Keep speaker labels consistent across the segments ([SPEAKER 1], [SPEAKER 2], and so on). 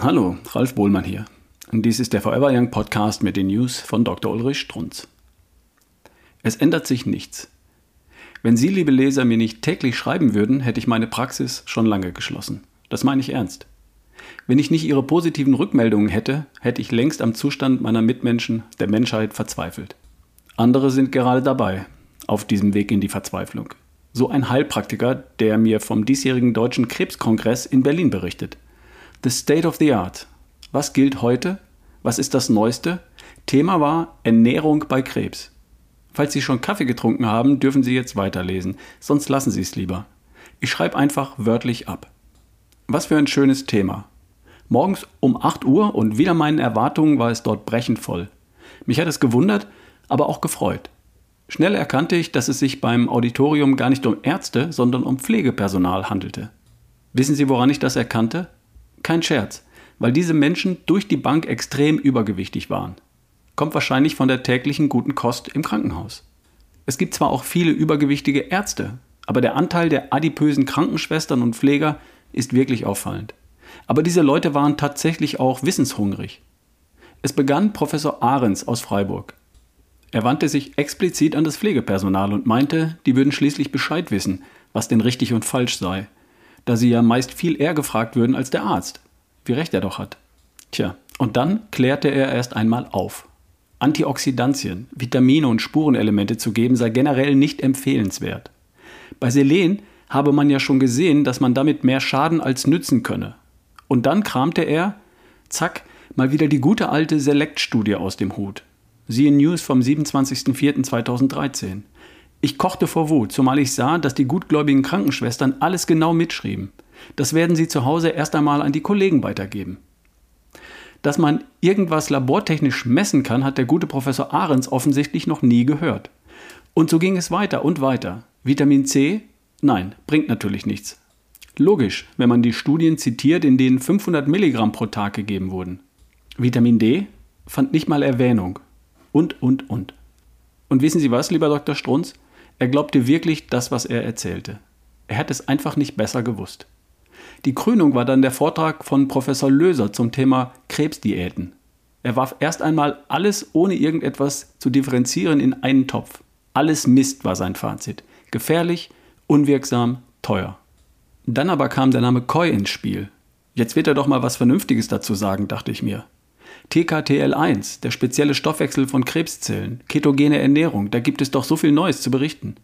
[SPEAKER 1] Hallo, Ralf Bohlmann hier. Und dies ist der Forever Young Podcast mit den News von Dr. Ulrich Strunz. Es ändert sich nichts. Wenn Sie, liebe Leser, mir nicht täglich schreiben würden, hätte ich meine Praxis schon lange geschlossen. Das meine ich ernst. Wenn ich nicht Ihre positiven Rückmeldungen hätte, hätte ich längst am Zustand meiner Mitmenschen, der Menschheit, verzweifelt. Andere sind gerade dabei, auf diesem Weg in die Verzweiflung. So ein Heilpraktiker, der mir vom diesjährigen Deutschen Krebskongress in Berlin berichtet. The State of the Art. Was gilt heute? Was ist das Neueste? Thema war Ernährung bei Krebs. Falls Sie schon Kaffee getrunken haben, dürfen Sie jetzt weiterlesen, sonst lassen Sie es lieber. Ich schreibe einfach wörtlich ab. Was für ein schönes Thema. Morgens um 8 Uhr und wieder meinen Erwartungen war es dort brechend voll. Mich hat es gewundert, aber auch gefreut. Schnell erkannte ich, dass es sich beim Auditorium gar nicht um Ärzte, sondern um Pflegepersonal handelte. Wissen Sie, woran ich das erkannte? Kein Scherz, weil diese Menschen durch die Bank extrem übergewichtig waren. Kommt wahrscheinlich von der täglichen guten Kost im Krankenhaus. Es gibt zwar auch viele übergewichtige Ärzte, aber der Anteil der adipösen Krankenschwestern und Pfleger ist wirklich auffallend. Aber diese Leute waren tatsächlich auch wissenshungrig. Es begann Professor Ahrens aus Freiburg. Er wandte sich explizit an das Pflegepersonal und meinte, die würden schließlich Bescheid wissen, was denn richtig und falsch sei da sie ja meist viel eher gefragt würden als der Arzt. Wie recht er doch hat. Tja, und dann klärte er erst einmal auf. Antioxidantien, Vitamine und Spurenelemente zu geben sei generell nicht empfehlenswert. Bei Selen habe man ja schon gesehen, dass man damit mehr Schaden als nützen könne. Und dann kramte er, zack, mal wieder die gute alte Select-Studie aus dem Hut. Siehe News vom 27.04.2013. Ich kochte vor Wut, zumal ich sah, dass die gutgläubigen Krankenschwestern alles genau mitschrieben. Das werden sie zu Hause erst einmal an die Kollegen weitergeben. Dass man irgendwas labortechnisch messen kann, hat der gute Professor Ahrens offensichtlich noch nie gehört. Und so ging es weiter und weiter. Vitamin C? Nein, bringt natürlich nichts. Logisch, wenn man die Studien zitiert, in denen 500 Milligramm pro Tag gegeben wurden. Vitamin D fand nicht mal Erwähnung. Und, und, und. Und wissen Sie was, lieber Dr. Strunz? Er glaubte wirklich das, was er erzählte. Er hätte es einfach nicht besser gewusst. Die Krönung war dann der Vortrag von Professor Löser zum Thema Krebsdiäten. Er warf erst einmal alles ohne irgendetwas zu differenzieren in einen Topf. Alles Mist war sein Fazit. Gefährlich, unwirksam, teuer. Dann aber kam der Name Koi ins Spiel. Jetzt wird er doch mal was Vernünftiges dazu sagen, dachte ich mir. TKTL1, der spezielle Stoffwechsel von Krebszellen, ketogene Ernährung, da gibt es doch so viel Neues zu berichten.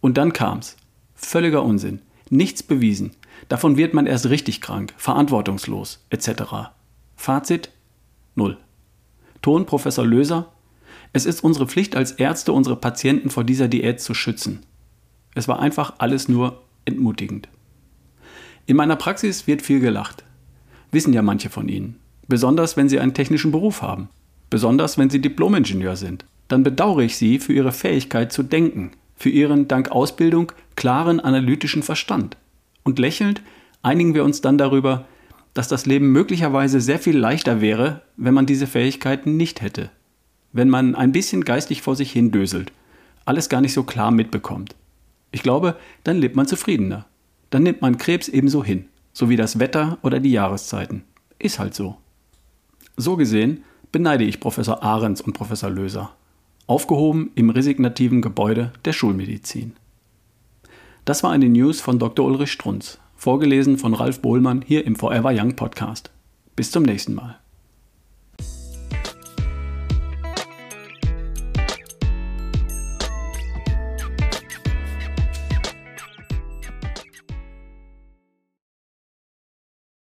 [SPEAKER 1] Und dann kam's. Völliger Unsinn. Nichts bewiesen. Davon wird man erst richtig krank, verantwortungslos, etc. Fazit? Null. Ton Professor Löser. Es ist unsere Pflicht als Ärzte, unsere Patienten vor dieser Diät zu schützen. Es war einfach alles nur entmutigend. In meiner Praxis wird viel gelacht. Wissen ja manche von Ihnen. Besonders wenn Sie einen technischen Beruf haben. Besonders wenn Sie Diplomingenieur sind. Dann bedauere ich Sie für Ihre Fähigkeit zu denken, für Ihren dank Ausbildung klaren analytischen Verstand. Und lächelnd einigen wir uns dann darüber, dass das Leben möglicherweise sehr viel leichter wäre, wenn man diese Fähigkeiten nicht hätte. Wenn man ein bisschen geistig vor sich hin döselt, alles gar nicht so klar mitbekommt. Ich glaube, dann lebt man zufriedener. Dann nimmt man Krebs ebenso hin, so wie das Wetter oder die Jahreszeiten. Ist halt so. So gesehen beneide ich Professor Ahrens und Professor Löser. Aufgehoben im resignativen Gebäude der Schulmedizin. Das war eine News von Dr. Ulrich Strunz, vorgelesen von Ralf Bohlmann hier im Forever Young Podcast. Bis zum nächsten Mal.